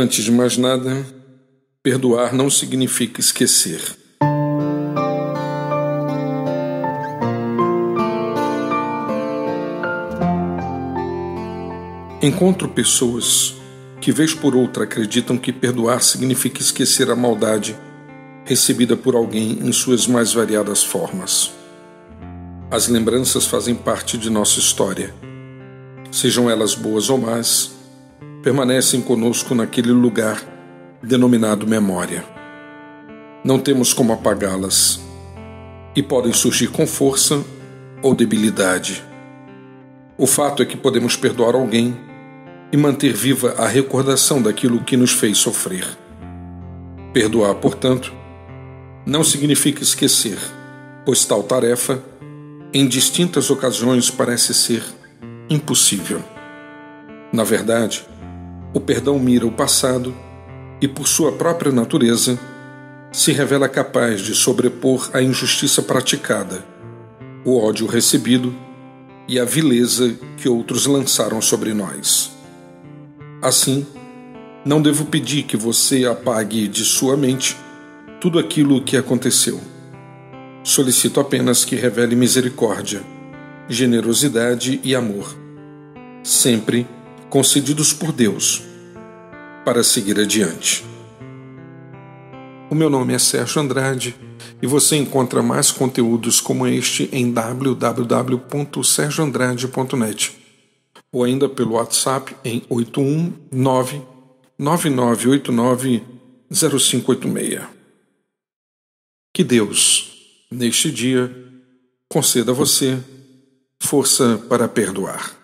Antes de mais nada, perdoar não significa esquecer. Encontro pessoas que, vez por outra, acreditam que perdoar significa esquecer a maldade recebida por alguém em suas mais variadas formas. As lembranças fazem parte de nossa história. Sejam elas boas ou más, permanecem conosco naquele lugar denominado memória. Não temos como apagá-las e podem surgir com força ou debilidade. O fato é que podemos perdoar alguém e manter viva a recordação daquilo que nos fez sofrer. Perdoar, portanto, não significa esquecer, pois tal tarefa, em distintas ocasiões, parece ser impossível. Na verdade, o perdão mira o passado e, por sua própria natureza, se revela capaz de sobrepor a injustiça praticada, o ódio recebido e a vileza que outros lançaram sobre nós. Assim, não devo pedir que você apague de sua mente tudo aquilo que aconteceu. Solicito apenas que revele misericórdia, generosidade e amor, sempre concedidos por Deus, para seguir adiante. O meu nome é Sérgio Andrade e você encontra mais conteúdos como este em www.sergioandrade.net ou ainda pelo WhatsApp em 819 9989 0586. Que Deus, neste dia, conceda a você força para perdoar.